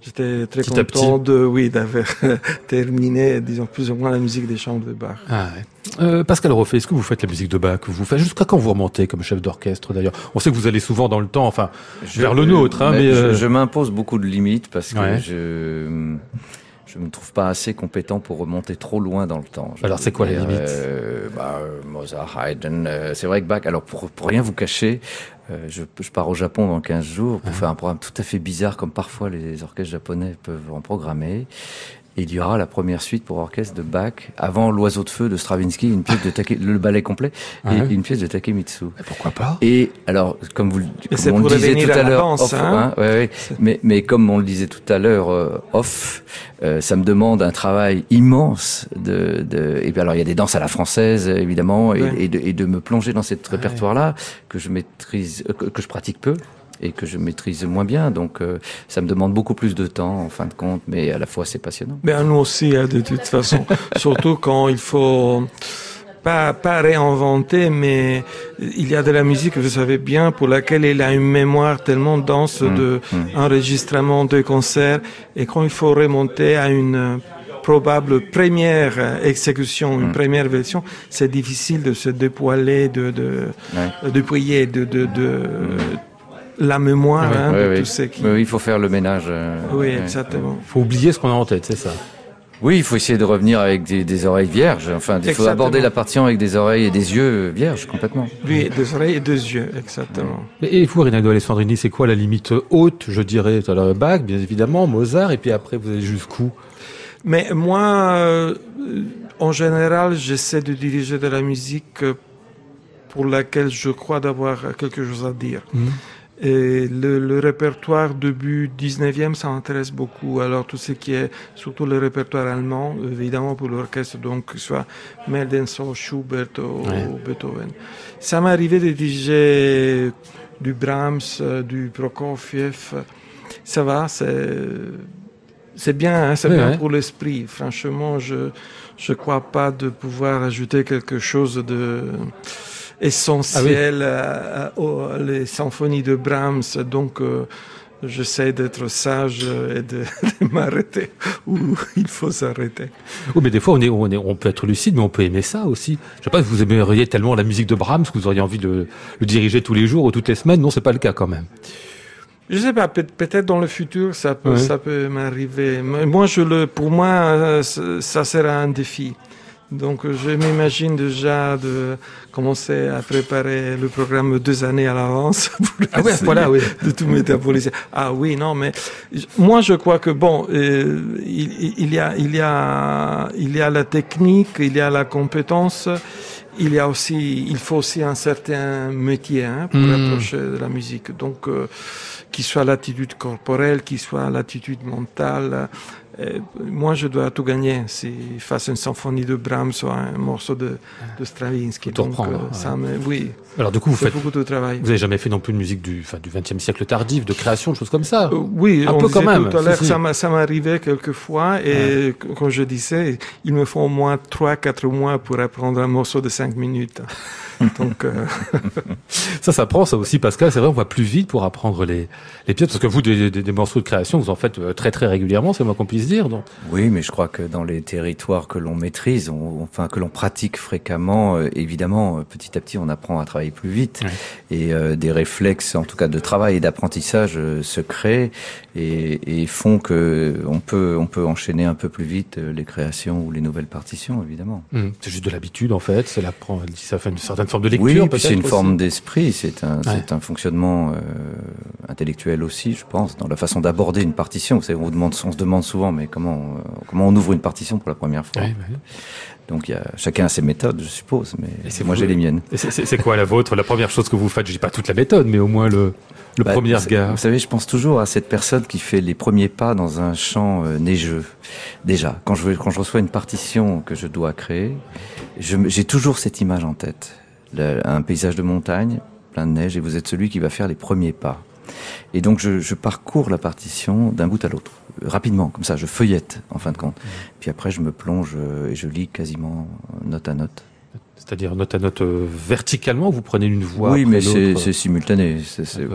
j'étais très Petit content de, oui, d'avoir terminé, disons, plus ou moins la musique des chambres de Bach. Ah ouais. Euh, Pascal Roffet, est-ce que vous faites la musique de Bach? Vous faites jusqu'à quand vous remontez comme chef d'orchestre d'ailleurs? On sait que vous allez souvent dans le temps, enfin Je- vers le nôtre, hein, mais, je, euh, je m'impose beaucoup de limites parce que Ouais. je je me trouve pas assez compétent pour remonter trop loin dans le temps. Je Alors, c'est quoi les limites euh, bah, euh, Mozart, Haydn, euh, c'est vrai que Bach. Alors pour pour rien vous cacher, euh, je, je pars au Japon dans 15 jours pour faire un programme tout à fait bizarre comme parfois les orchestres japonais peuvent en programmer. Et il y aura la première suite pour orchestre de Bach avant l'oiseau de feu de Stravinsky, une pièce de Take, le ballet complet et une pièce de Takemitsu. pourquoi pas Et alors, comme vous, comme on le disait tout à l'heure, hein. ouais, ouais. mais, mais comme on le disait tout à l'heure, euh, off, euh, ça me demande un travail immense de, de et puis alors il y a des danses à la française évidemment, et, de, et de me plonger dans cette répertoire-là que je maîtrise, euh, que, que je pratique peu et que je maîtrise moins bien, donc euh, ça me demande beaucoup plus de temps en fin de compte, mais à la fois c'est passionnant. Mais à nous aussi, hein, de toute façon. Surtout quand il faut pas, pas réinventer, mais il y a de la musique, vous savez bien, pour laquelle il a une mémoire tellement dense Mm, de enregistrements, de concerts, et quand il faut remonter à une probable première exécution, une Mm. première version, c'est difficile de se dépoiler, de, de, Ouais. de dépouiller de, de, de la mémoire hein, de tout ce qui... Oui, il faut faire le ménage. euh, Oui, exactement. faut oublier ce qu'on a en tête, c'est ça. Oui, il faut essayer de revenir avec des, des oreilles vierges. Enfin, il faut Exactement. aborder la partition avec des oreilles et des yeux vierges complètement. Oui, des oreilles et des yeux, exactement. Et vous, Rinaldo Alessandrini, c'est quoi la limite haute, je dirais tout à l'heure Bach, bien évidemment, Mozart, et puis après vous allez jusqu'où? Mais moi, euh, en général, j'essaie de diriger de la musique euh, pour laquelle je crois d'avoir quelque chose à dire. Mhm. Et le, le répertoire début 19e, ça m'intéresse beaucoup. Alors tout ce qui est, surtout le répertoire allemand, évidemment pour l'orchestre, donc que ce soit Mendelssohn, Schubert ou Ouais. Beethoven. Ça m'est arrivé de diriger du Brahms, euh, du Prokofiev. Ça va, c'est c'est bien, hein, c'est Oui, bien ouais. pour l'esprit. Franchement, je je crois pas de pouvoir ajouter quelque chose de essentiel à, à- aux- les symphonies de Brahms. Donc, euh, j'essaie d'être sage et de, de m'arrêter où il faut s'arrêter. Oh, mais des fois, on, est, on, est, on peut être lucide, mais on peut aimer ça aussi. Je sais pas, vous aimeriez tellement la musique de Brahms que vous auriez envie de le diriger tous les jours ou toutes les semaines. Non, c'est pas le cas quand même. Je sais pas, peut- peut-être dans le futur ça peut, ça peut m'arriver. Moi, je le, pour moi, euh, ça sera un défi. Donc, euh, je m'imagine déjà de commencer à préparer le programme deux années à l'avance pour Ah ouais, à ce essayer point-là, oui. de tout métaboliser. Ah oui, non, mais moi, je crois que bon, euh, il, il y a, il y a, il y a la technique, il y a la compétence. Il y a aussi, il faut aussi un certain métier hein, pour Mm. approcher de la musique. Donc, euh, qu'il soit l'attitude corporelle, qu'il soit l'attitude mentale. Euh, moi, je dois tout gagner s'il fasse une symphonie de Brahms ou un morceau de, de Stravinsky. Tout Donc, reprendre, euh, ouais. ça me, oui, Alors du coup, vous faites, beaucoup de travail. vous avez jamais fait non plus de musique du, enfin, du 20e siècle tardif, de création, de choses comme ça. Euh, oui, Un on peu quand même, tout à si, l'heure, si. ça m'a- ça m'arrivait quelquefois et c- quand je disais, il me faut au moins trois, quatre mois pour apprendre un morceau de cinq minutes. Donc, euh, Ça, ça prend ça aussi, Pascal. C'est vrai, on va plus vite pour apprendre les, les pièces, parce que vous, des, des, des morceaux de création, vous en faites euh, très très régulièrement, c'est moi qu'on puisse dire. Donc. Oui, mais je crois que dans les territoires que l'on maîtrise, on- enfin que l'on pratique fréquemment, euh, évidemment, petit à petit, on apprend à travailler plus vite et euh, des réflexes, en tout cas de travail et d'apprentissage, se créent et, et font que on peut on peut enchaîner un peu plus vite les créations ou les nouvelles partitions, évidemment. Hum, C'est juste de l'habitude, en fait. C'est ça fait une certaine forme de lecture. oui, c'est une aussi. forme d'esprit, c'est un, Ouais. c'est un fonctionnement euh, intellectuel aussi, je pense, dans la façon d'aborder une partition. Vous savez, on, vous demande, on se demande souvent, mais comment, euh, comment on ouvre une partition pour la première fois Ouais, ouais. Donc il y a, chacun a ses méthodes, je suppose, mais moi j'ai les miennes. C'est- quoi la vôtre? La première chose que vous faites Je dis pas toute la méthode, mais au moins le, le Bah, premier regard. Vous savez, je pense toujours à cette personne qui fait les premiers pas dans un champ euh, neigeux. Déjà, quand je, quand je reçois une partition que je dois créer, j'ai toujours cette image en tête. Le- un paysage de montagne, plein de neige, et vous êtes celui qui va faire les premiers pas. Et donc je, je parcours la partition d'un bout à l'autre, rapidement, comme ça, je feuillette en fin de compte. Puis après, je me plonge euh, et je lis quasiment note à note. C'est-à-dire note à note euh, verticalement, vous prenez une voix. Oui, après mais c'est simultané.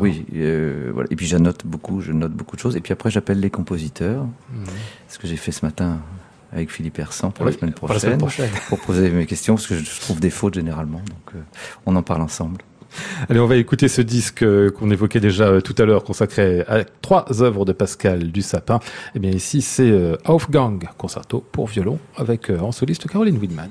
oui, euh, voilà. Et puis j'annote beaucoup, je note beaucoup de choses. Et puis après, j'appelle les compositeurs, Mhm. ce que j'ai fait ce matin avec Philippe Hersan pour, Oui, la semaine pour la semaine prochaine, pour poser mes questions, parce que je trouve des fautes généralement. Donc, euh, on en parle ensemble. Allez, on va écouter ce disque euh, qu'on évoquait déjà euh, tout à l'heure, consacré à trois œuvres de Pascal Dussapin. Eh bien, ici, c'est Aufgang, concerto pour violon, avec en soliste Caroline Widman.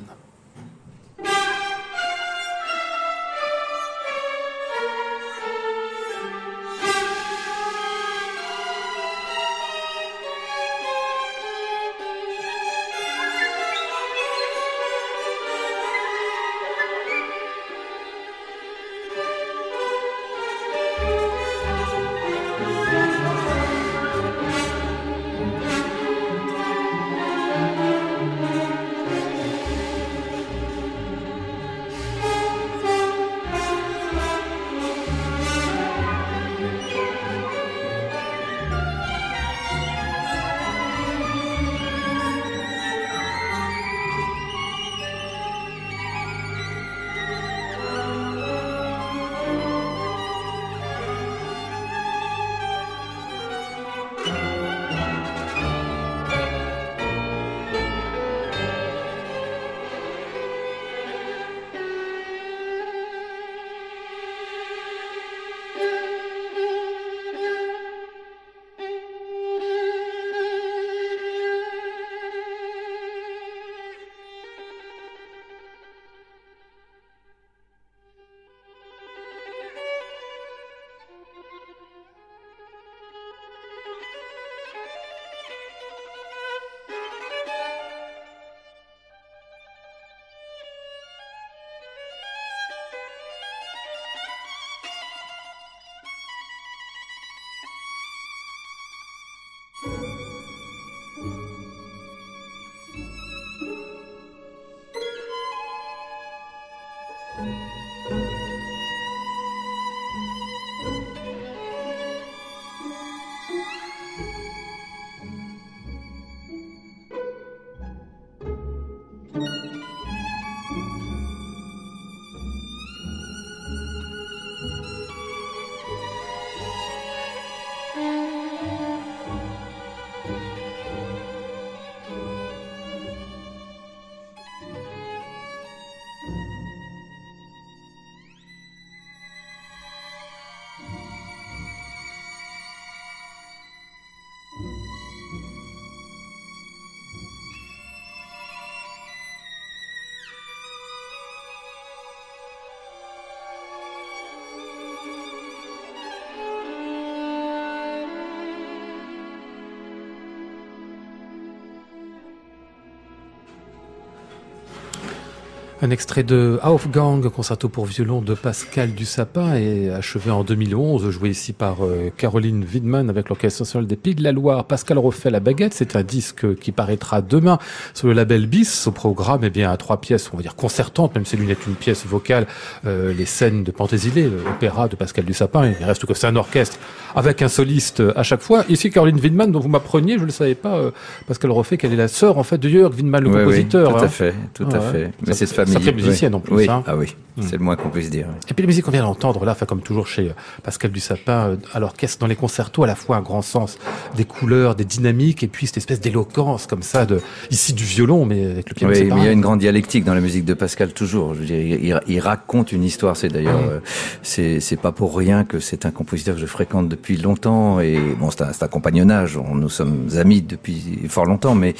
Un extrait de Aufgang, concerto pour violon de Pascal Dussapin, et achevé en 2011, joué ici par euh, Caroline Widman avec l'Orchestre social des Pays de la Loire. Pascal refait la baguette, c'est un disque qui paraîtra demain sur le label BIS, au programme, eh bien, à trois pièces, on va dire concertantes, même si l'une est une pièce vocale, euh, les scènes de Pantésilée, l'opéra de Pascal Dussapin, il reste que c'est un orchestre avec un soliste à chaque fois. Ici, Caroline Widman, dont vous m'appreniez, je ne le savais pas, euh, Pascal refait qu'elle est la sœur, en fait, de Jörg Widman, le Oui, oui, compositeur. tout à hein. fait, tout Ah à ouais. fait. Mais famille. Sacrée musicienne, en plus, Oui, hein. ah oui, Mm. c'est le moins qu'on puisse dire. Et puis la musique qu'on vient d'entendre là, comme toujours chez euh, Pascal Dussapin, euh, à l'orchestre, dans les concertos, à la fois un grand sens des couleurs, des dynamiques, et puis cette espèce d'éloquence comme ça, de ici du violon, mais avec le piano. Oui, mais il y a une grande dialectique dans la musique de Pascal toujours. Je veux dire, il, il raconte une histoire. C'est d'ailleurs, euh, c'est pas pour rien que c'est un compositeur que je fréquente depuis longtemps. Et bon, c'est un, compagnonnage. On, nous sommes amis depuis fort longtemps, mais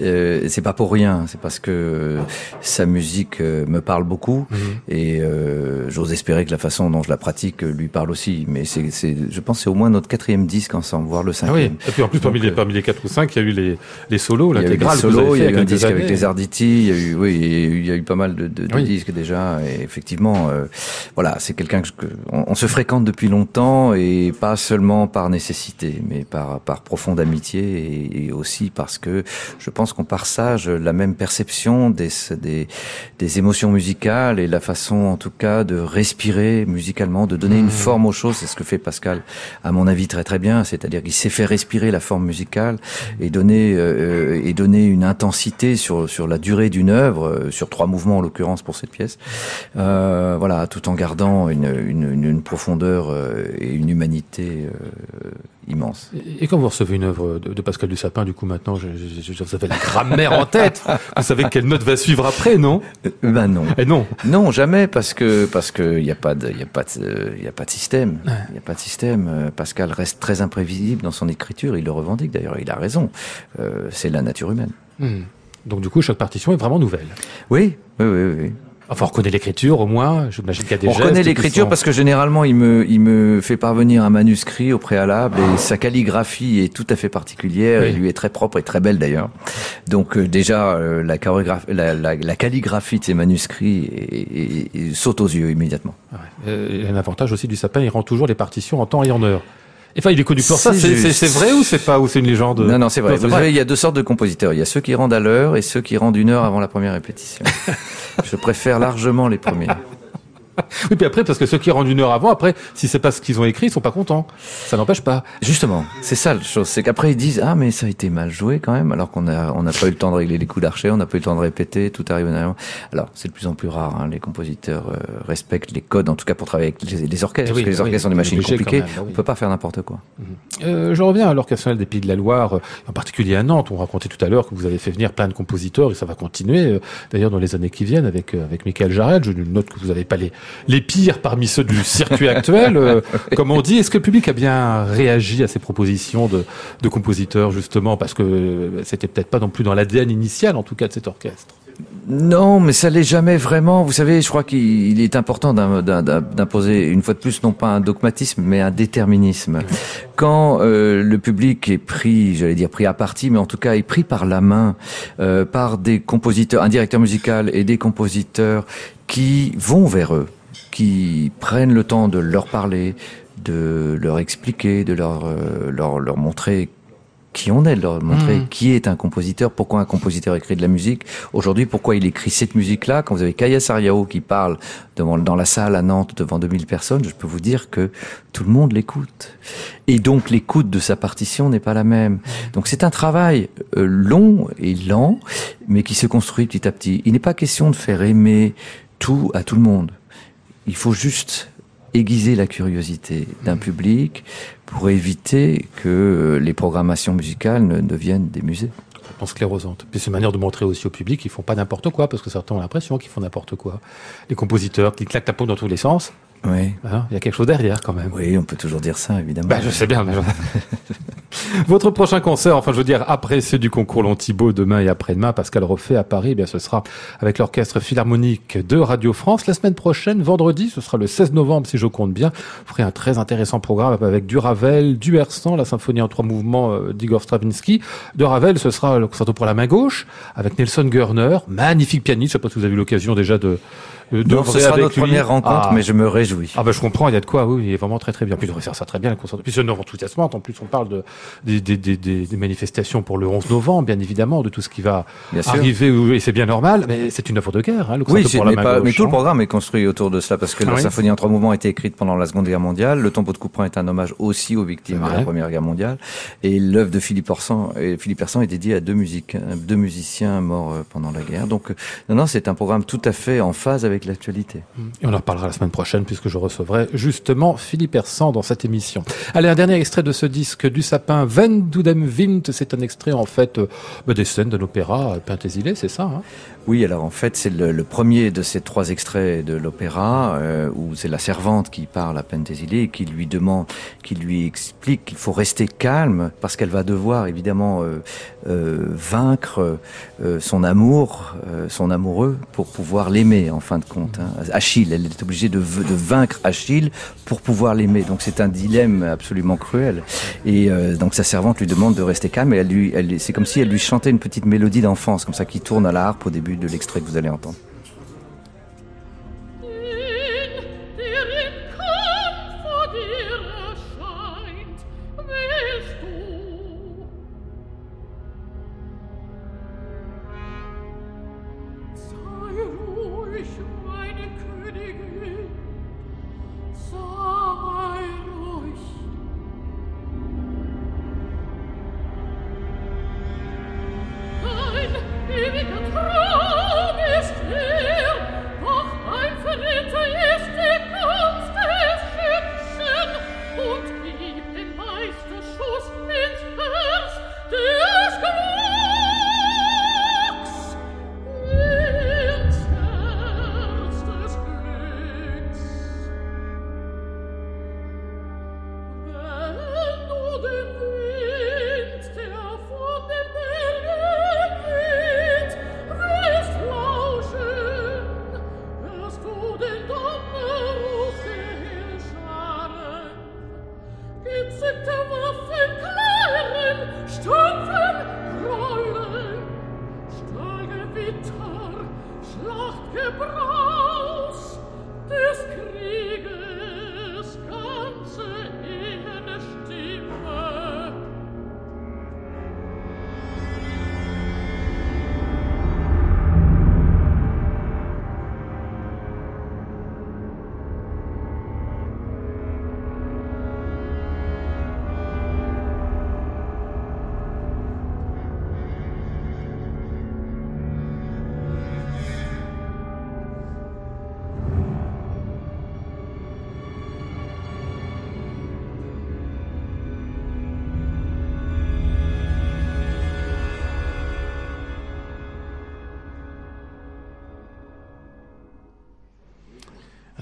euh, c'est pas pour rien. C'est parce que euh, sa musique euh, me parle beaucoup Mhm. et euh, j'ose espérer que la façon dont je la pratique lui parle aussi. Mais c'est, c'est, je pense, que c'est au moins notre quatrième disque ensemble, voire le Ah oui. cinquième. Et puis en plus parmi les euh, parmi les quatre ou cinq, il y a eu les les solos, il y a eu solos, il y a eu un disque avec les Arditi, il y a eu, oui, il y a eu, pas mal de, de- de Oui. disques déjà. Et effectivement, euh, voilà, c'est quelqu'un que, je- que- on, on se fréquente depuis longtemps et pas seulement par nécessité, mais par par profonde amitié et, et aussi parce que je pense qu'on partage la même perception des des des émotions musicales et la façon, en tout cas, de respirer musicalement, de donner une Mmh. forme aux choses. C'est ce que fait Pascal, à mon avis, très très bien. C'est-à-dire qu'il sait faire respirer la forme musicale et donner euh, et donner une intensité sur sur la durée d'une œuvre, euh, sur trois mouvements en l'occurrence pour cette pièce. Euh, voilà, tout en gardant une une, une, une profondeur euh, et une humanité euh, immense. Et et quand vous recevez une œuvre de, de Pascal Dussapin, du coup maintenant, je, je, je- vous avez la grammaire en tête. Vous savez quelle note va suivre après, non? Euh, ben non. Non? Non, jamais, parce que parce que il y a pas de il y a pas de il y a pas de système. Il Ouais. y a pas de système. Euh, Pascal reste très imprévisible dans son écriture. Il le revendique d'ailleurs. Il a raison. Euh, c'est la nature humaine. Hmm. Donc du coup, chaque partition est vraiment nouvelle. Oui, oui, oui, oui. Enfin, on reconnaît l'écriture au moins. J'imagine qu'il y a des On reconnaît l'écriture sont- parce que généralement il me il me fait parvenir un manuscrit au préalable et sa calligraphie est tout à fait particulière Oui. et lui est très propre et très belle d'ailleurs. Donc euh, déjà euh, la, chorégraphe- la, la, la calligraphie de ces manuscrits est- est- est- saute aux yeux immédiatement. Ouais. Euh, Il y a un avantage aussi du sapin, il rend toujours les partitions en temps et en heure. Enfin, il est connu pour ça. C'est vrai ou c'est pas ou c'est une légende? Non, non, c'est vrai. Non, c'est Vous vrai. savez, il y a deux sortes de compositeurs. Il y a ceux qui rendent à l'heure et ceux qui rendent une heure avant la première répétition. Je préfère largement les premiers. Oui, puis après, parce que ceux qui rendent une heure avant, après, si c'est pas ce qu'ils ont écrit, ils sont pas contents. Ça n'empêche pas. Justement, c'est ça la chose. C'est qu'après ils disent ah mais ça a été mal joué quand même, alors qu'on a on n'a pas eu le temps de régler les coups d'archet, on n'a pas eu le temps de répéter, tout arrive moment. Alors c'est de plus en plus rare. Hein, les compositeurs euh, respectent les codes, en tout cas pour travailler avec les, les orchestres. Eh oui, parce que les oui, orchestres sont des machines compliquées. même, bah oui. On peut pas faire n'importe quoi. Euh, je reviens à l'Orchestre national des Pays de la Loire, euh, en particulier à Nantes. On racontait tout à l'heure que vous avez fait venir plein de compositeurs et ça va continuer. euh, D'ailleurs, dans les années qui viennent, avec euh, avec Michael Jarret, je note que vous n'avez pas les les pires parmi ceux du circuit actuel. euh, comme on dit, est-ce que le public a bien réagi à ces propositions de de compositeurs justement parce que euh, c'était peut-être pas non plus dans l'ADN initial, en tout cas, de cet orchestre? Non, mais ça l'est jamais vraiment. Vous savez, je crois qu'il il est important d'im- d'im- d'im- d'imposer une fois de plus non pas un dogmatisme, mais un déterminisme. Quand euh, le public est pris, j'allais dire pris à partie, mais en tout cas est pris par la main euh, par des compositeurs, un directeur musical et des compositeurs qui vont vers eux, qui prennent le temps de leur parler, de leur expliquer, de leur euh, leur, leur montrer qui on est, de leur montrer Mhm. qui est un compositeur, pourquoi un compositeur écrit de la musique. Aujourd'hui, pourquoi il écrit cette musique-là. Quand vous avez Kaya Sariao qui parle devant, dans la salle à Nantes devant 2000 personnes, je peux vous dire que tout le monde l'écoute. Et donc l'écoute de sa partition n'est pas la même. Donc c'est un travail euh, long et lent, mais qui se construit petit à petit. Il n'est pas question de faire aimer tout à tout le monde. Il faut juste aiguiser la curiosité d'un public pour éviter que les programmations musicales ne deviennent des musées. complètement sclérosante. Puis c'est une manière de montrer aussi au public qu'ils font pas n'importe quoi, parce que certains ont l'impression qu'ils font n'importe quoi. Les compositeurs qui claquent la peau dans tous les sens, Oui. hein, il y a quelque chose derrière quand même. Oui, on peut toujours dire ça, évidemment. Bah, je sais bien. mais Votre prochain concert, enfin je veux dire après ceux du concours Long-Thibault demain et après-demain, Pascal refait à Paris, eh bien ce sera avec l'orchestre philharmonique de Radio France. La semaine prochaine, vendredi, ce sera le 16 novembre si je compte bien, vous ferez un très intéressant programme avec du Ravel, du Hersan, la symphonie en trois mouvements euh, d'Igor Stravinsky. De Ravel, ce sera le concerto pour la main gauche avec Nelson Görner, magnifique pianiste. Je sais pas si vous avez eu l'occasion déjà de de Donc, ce sera avec notre lui. première rencontre, Ah. mais je me réjouis. Ah bah je comprends, il y a de quoi, oui, il est vraiment très très bien. Puis il devrait faire ça très bien, le concert. Puis c'est une œuvre enthousiasmante. En plus, on parle de, des, des, des, des, manifestations pour le 11 novembre, bien évidemment, de tout ce qui va Bien arriver, et c'est bien normal, mais c'est une œuvre de guerre, hein, le Oui, pour la mais, main pas- mais tout le hein. programme est construit autour de cela parce que Ah la oui symphonie en trois mouvements a été écrite pendant la Seconde Guerre mondiale. Le tombeau de Couperin est un hommage aussi aux victimes de la Première Guerre mondiale. Et l'œuvre de Philippe Orsan, et Philippe Orsan est dédiée à deux, musiques, deux musiciens morts euh, pendant la guerre. Donc, euh, non, non, c'est un programme tout à fait en phase avec l'actualité. Et on en reparlera la semaine prochaine puisque je recevrai justement Philippe Hersan dans cette émission. Allez, un dernier extrait de ce disque du sapin Wenn du dem Wind. C'est un extrait en fait euh, bah, des scènes de l'opéra euh, Penthesilée, c'est ça hein? Oui, alors en fait, c'est le, le premier de ces trois extraits de l'opéra euh, où c'est la servante qui parle à Penthesilée et qui lui demande, qui lui explique qu'il faut rester calme parce qu'elle va devoir évidemment euh, euh, vaincre euh, son amour, euh, son amoureux pour pouvoir l'aimer en fin de compte. hein. Achille, elle est obligée de, de vaincre Achille pour pouvoir l'aimer. Donc c'est un dilemme absolument cruel. Et euh, donc sa servante lui demande de rester calme et elle lui, elle, c'est comme si elle lui chantait une petite mélodie d'enfance, comme ça qui tourne à la harpe au début de l'extrait que vous allez entendre.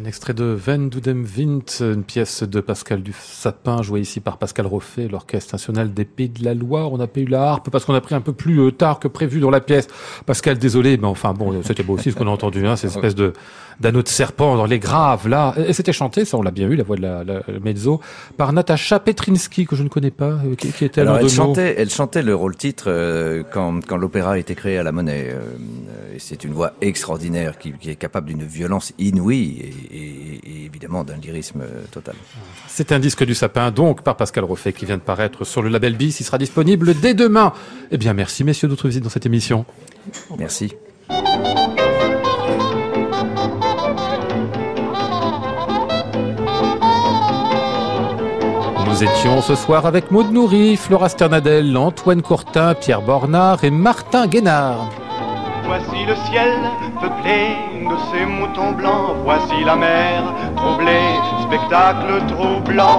Un extrait de Ven du dem Wind, une pièce de Pascal du Sapin, jouée ici par Pascal Roffet, l'Orchestre national des Pays de la Loire. On n'a pas eu la harpe parce qu'on a pris un peu plus euh, tard que prévu dans la pièce. Pascal, désolé, mais enfin bon, c'était beau aussi ce qu'on a entendu, hein, cette espèce de d'anneau de serpent dans les graves là. Et c'était chanté, ça on l'a bien vu, la voix de la, la mezzo, par Natacha Petrinski que je ne connais pas, euh, qui, qui était Alors, elle chantait, elle chantait le rôle titre euh, quand, quand l'opéra a été créé à la Monnaie. Euh, c'est une voix extraordinaire qui, qui est capable d'une violence inouïe et, et- et évidemment d'un lyrisme euh, total. C'est un disque du sapin, donc par Pascal Roffet, qui vient de paraître sur le label Bis. Il sera disponible dès demain. Eh bien, merci messieurs d'autres visites dans cette émission. Merci. Nous étions ce soir avec Maud Nourri, Flora Sternadel, Antoine Courtin, Pierre Bornard et Martin Guénard. Voici le ciel peuplé de ces moutons blancs. Voici la mer troublée, spectacle troublant.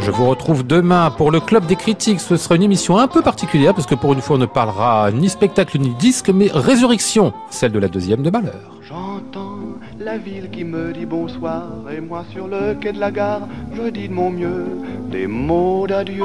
Je vous retrouve demain pour le Club des critiques. Ce sera une émission un peu particulière parce que pour une fois on ne parlera ni spectacle ni disque, mais résurrection, celle de la deuxième de Malheur. J'entends la ville qui me dit bonsoir et moi sur le quai de la gare, je dis de mon mieux des mots d'adieu.